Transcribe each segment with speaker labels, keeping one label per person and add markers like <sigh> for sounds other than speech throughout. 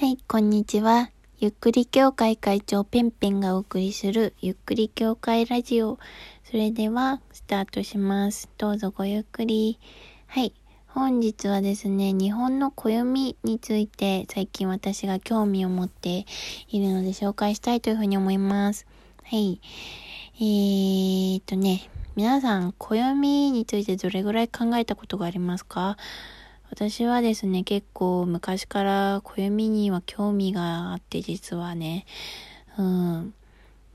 Speaker 1: はい、こんにちは。ゆっくり協会会長ペンペンがお送りするゆっくり協会ラジオ。それでは、スタートします。どうぞごゆっくり。はい。本日はですね、日本の暦について最近私が興味を持っているので紹介したいというふうに思います。はい。えーっとね、皆さん、暦についてどれぐらい考えたことがありますか？私はですね、結構昔から暦には興味があって実はね、うん。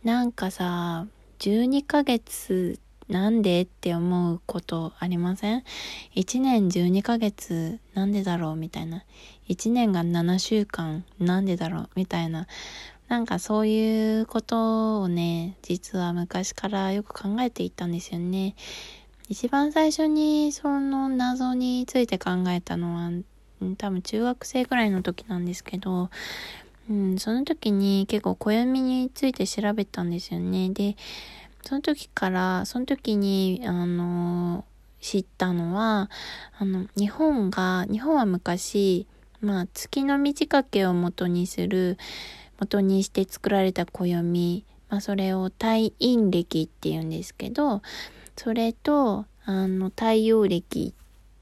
Speaker 1: なんかさ、12ヶ月なんでって思うことありません ?1 年12ヶ月なんでだろうみたいな。1年が7週間なんでだろうみたいな。なんかそういうことをね、実は昔からよく考えていたんですよね。一番最初にその謎について考えたのは、多分中学生ぐらいの時なんですけど、うん、その時に結構暦について調べたんですよね。で、その時から、その時に、あの、知ったのは、あの、日本が、日本は昔、まあ、月の満ち欠けを元にする、元にして作られた暦、まあ、それを太陰暦って言うんですけど、それと、あの、太陽暦、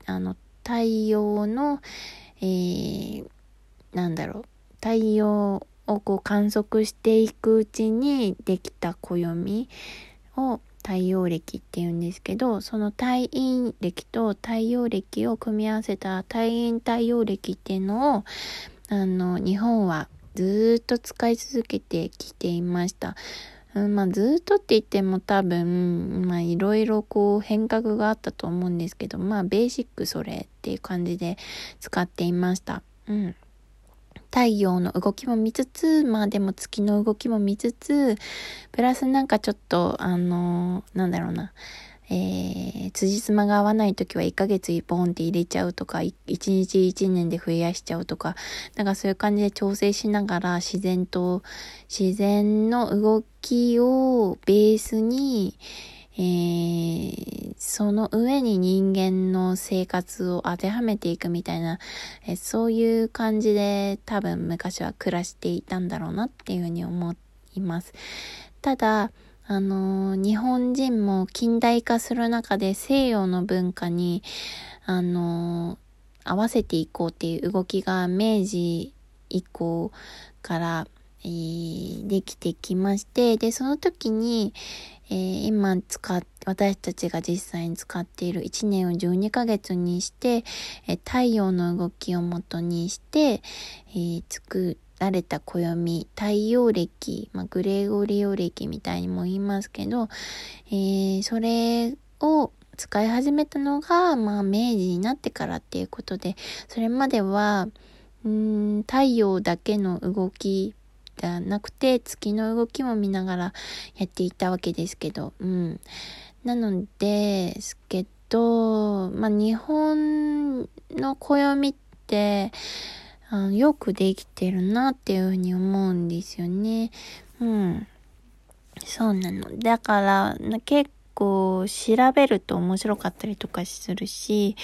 Speaker 1: あの、太陽の、えー、なんだろう、太陽をこう観測していくうちにできた暦を太陽暦って言うんですけど、その太陰暦と太陽暦を組み合わせた太陰太陽暦っていうのを、あの、日本はずっと使い続けてきていました。うん、まあずっとって言っても多分、まあいろいろこう変革があったと思うんですけど、まあベーシックそれっていう感じで使っていました。うん。太陽の動きも見つつ、まあでも月の動きも見つつ、プラスなんかちょっと、あのー、なんだろうな、えー、辻褄が合わない時は1ヶ月ポンって入れちゃうとか、1日1年で増やしちゃうとか、なんかそういう感じで調整しながら自然と、自然の動きをベースに、えー、その上に人間の生活を当てはめていくみたいな、えー、そういう感じで多分昔は暮らしていたんだろうなっていうふうに思います。ただ、あの、日本人も近代化する中で西洋の文化に、あの、合わせていこうっていう動きが明治以降から、えー、できてきまして、で、その時に、えー、今使っ、私たちが実際に使っている1年を12ヶ月にして、えー、太陽の動きをもとにして、えー、作られた暦、太陽暦、まあ、グレゴリオ暦みたいにも言いますけど、えー、それを使い始めたのが、まあ、明治になってからっていうことで、それまでは、うん、太陽だけの動きじゃなくて、月の動きも見ながらやっていたわけですけど、うん。なので、すけど、まあ、日本の暦って、あのよくできてるなっていうふうに思うんですよね。うん。そうなの。だから、結構調べると面白かったりとかするし、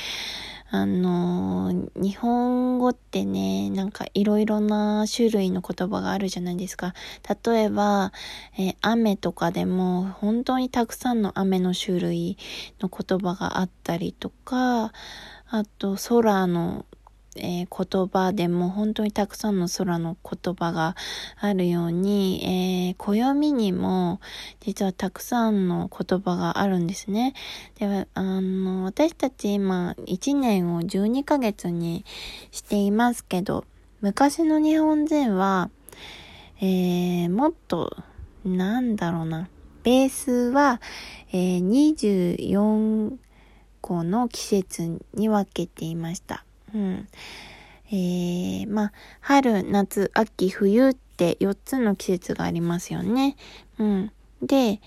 Speaker 1: あの日本語ってね、なんかいろいろな種類の言葉があるじゃないですか。例えば、えー、雨とかでも本当にたくさんの雨の種類の言葉があったりとか、あと空のえー、言葉でも本当にたくさんの空の言葉があるように、えー、暦にも実はたくさんの言葉があるんですね。では、あの、私たち今1年を12ヶ月にしていますけど、昔の日本人は、えー、もっと、なんだろうな、ベースは、えー、24個の季節に分けていました。うん。えー、まあ、春、夏、秋、冬って4つの季節がありますよね。うん。で、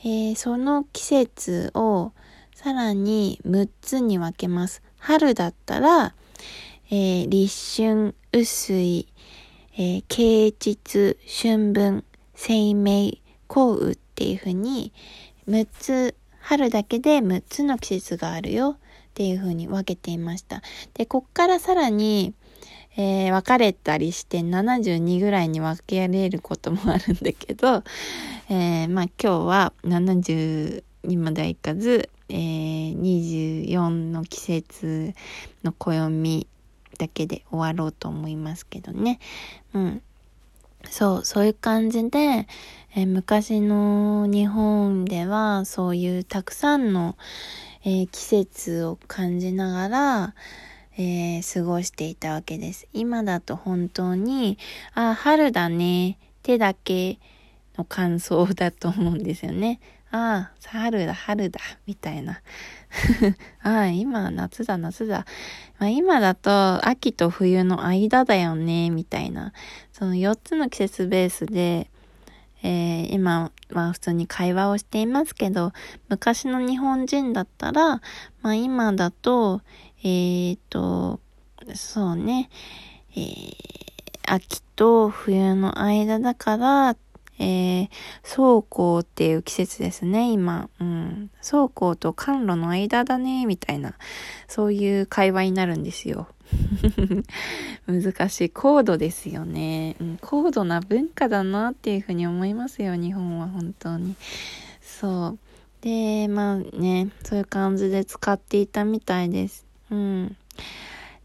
Speaker 1: えー、その季節をさらに6つに分けます。春だったら、えー、立春、雨水、えー、啓蟄、春分、生命、降雨っていう風に6つ、春だけで6つの季節があるよっていう風に分けていました。で、こっからさらに、えー、分かれたりして72ぐらいに分けられることもあるんだけど、えー、まあ今日は70にまではいかず、えー、24の季節の暦だけで終わろうと思いますけどね。うん。そう、そういう感じで、え、昔の日本ではそういうたくさんの、えー、季節を感じながら、えー、過ごしていたわけです。今だと本当に、あ、春だね、手だけの感想だと思うんですよね。ああ、春だ、春だ、みたいな。あ <laughs> あ、今夏だ、夏だ。まあ、今だと秋と冬の間だよね、みたいな。その4つの季節ベースで、えー、今は普通に会話をしていますけど、昔の日本人だったら、まあ今だと、えー、と、そうね、えー、秋と冬の間だから、えー、倉庫っていう季節ですね、今。うん。倉庫と甘露の間だね、みたいな、そういう会話になるんですよ。<laughs> 難しい。高度ですよね、高度な文化だなっていうふうに思いますよ、日本は本当に。そう。で、まあね、そういう感じで使っていたみたいです。うん。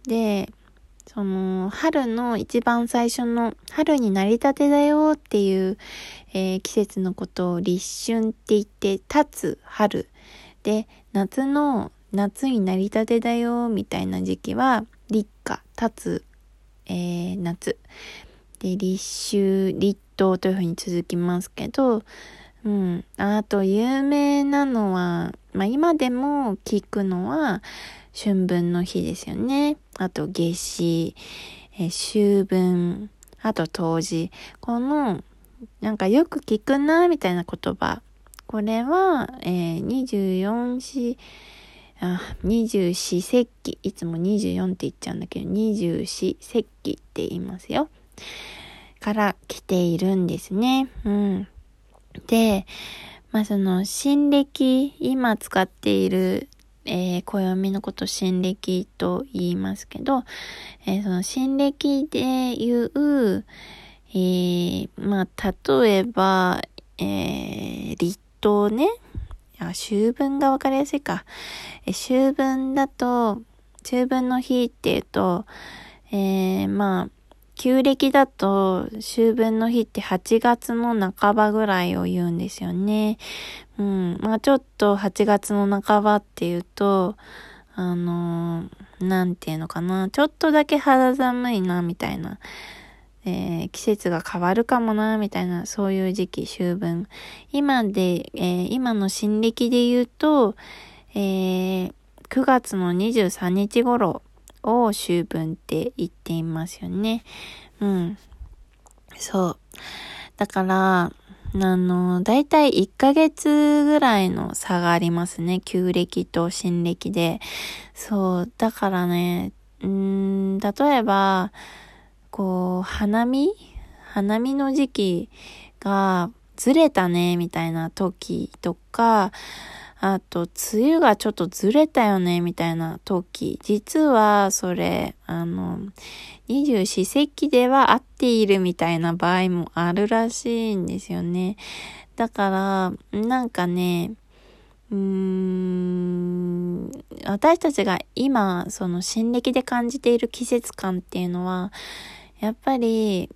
Speaker 1: で、その、春の一番最初の、春になりたてだよっていう、えー、季節のことを立春って言って、立つ春。で、夏の、夏になりたてだよみたいな時期は、立夏、立つ、えー、夏。で、立秋、立冬というふうに続きますけど、うん。あと、有名なのは、まあ今でも聞くのは、春分の日ですよね。あと、夏至、えー、秋分、あと、冬至。この、なんかよく聞くな、みたいな言葉。これは、えー、24四、あ、二十四節気。いつも24って言っちゃうんだけど、二十四節気って言いますよ。から来ているんですね。うん。で、まあ、その、新暦、今使っているえー、暦のこと新暦と言いますけど、えー、その新暦で言う、えー、まあ、例えば、えー、立冬ね。あ、秋分がわかりやすいか。え秋分だと、秋分の日っていうと、えー、まあ、旧暦だと、秋分の日って8月の半ばぐらいを言うんですよね。うん。まあちょっと8月の半ばっていうと、あのー、なんていうのかな。ちょっとだけ肌寒いな、みたいな。えー、季節が変わるかもな、みたいな、そういう時期、秋分。今で、えー、今の新暦で言うと、えー、9月の23日頃を秋分って言っていますよね。うん。そう。だから、あの、だいたい1ヶ月ぐらいの差がありますね。旧暦と新暦で。そう。だからね、うん、例えば、こう、花見？花見の時期がずれたね、みたいな時とか、あと、梅雨がちょっとずれたよね、みたいな時。実は、それ、あの、二十四節気では合っているみたいな場合もあるらしいんですよね。だから、なんかね、うーん、私たちが今、その新暦で感じている季節感っていうのは、やっぱり、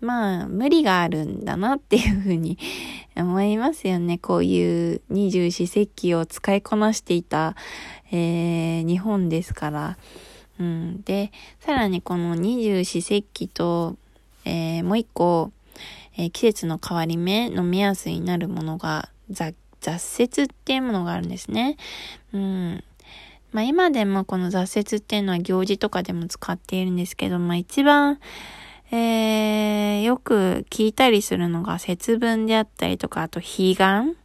Speaker 1: まあ、無理があるんだなっていうふうに <laughs> 思いますよね。こういう二十四節気を使いこなしていた、えー、日本ですから。うん。で、さらにこの二十四節気と、えー、もう一個、えー、季節の変わり目の目安になるものが、雑雪っていうものがあるんですね。うん。まあ今でもこの雑雪っていうのは行事とかでも使っているんですけど、まあ一番、えー、よく聞いたりするのが節分であったりとか、あと彼岸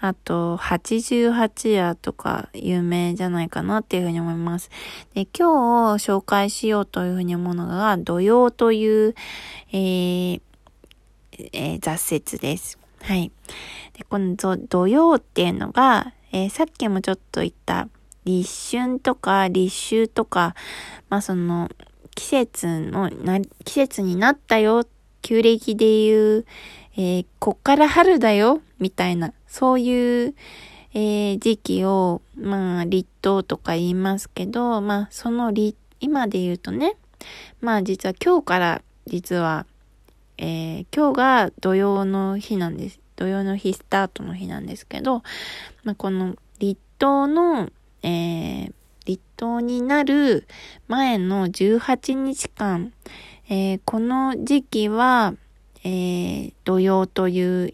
Speaker 1: あと、88夜とか有名じゃないかなっていうふうに思います。で、今日紹介しようというふうに思うのが、土曜という、えーえー、雑説です。はい。で、この土曜っていうのが、えー、さっきもちょっと言った立春とか立秋とか、まあその、季節のな、季節になったよ、旧暦で言う、えー、こっから春だよ、みたいな、そういう、えー、時期を、まあ、立冬とか言いますけど、まあ、その立、今で言うとね、まあ、実は今日から、実は、えー、今日が土曜の日なんです。土曜の日スタートの日なんですけど、まあ、この立冬の、えー、立冬になる前の18日間、えー、この時期は、えー、土曜という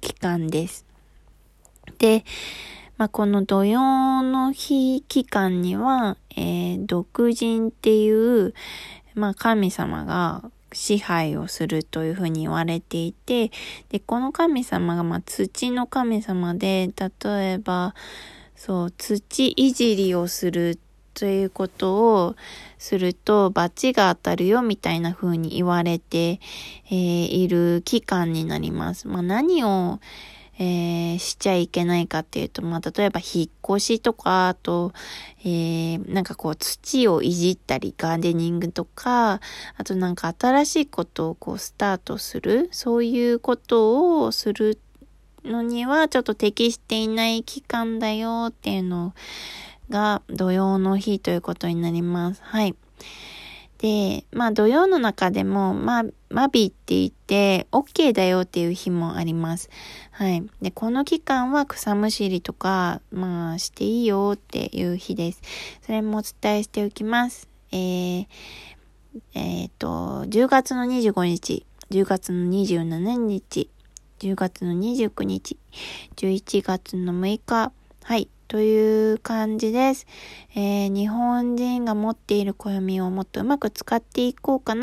Speaker 1: 期間です。で、まあ、この土曜の日期間には、えー、独人っていう、まあ、神様が支配をするというふうに言われていて、で、この神様が、まあ、土の神様で、例えば、そう、土いじりをするということをすると、罰が当たるよみたいな風に言われて、えー、いる期間になります。まあ、何を、えー、しちゃいけないかっていうと、まあ、例えば引っ越しとか、あと、えー、なんかこう土をいじったり、ガーデニングとか、あとなんか新しいことをこうスタートする、そういうことをするとのにはちょっと適していない期間だよっていうのが土曜の日ということになります。はい。で、まあ土曜の中でも、まあ、マビって言って、OK だよっていう日もあります。はい。で、この期間は草むしりとか、まあ、していいよっていう日です。それもお伝えしておきます。えー、えっ、と、10月の25日、10月の27日、10月の29日、11月の6日、はい。という感じです。えー、日本人が持っている暦をもっとうまく使っていこうかな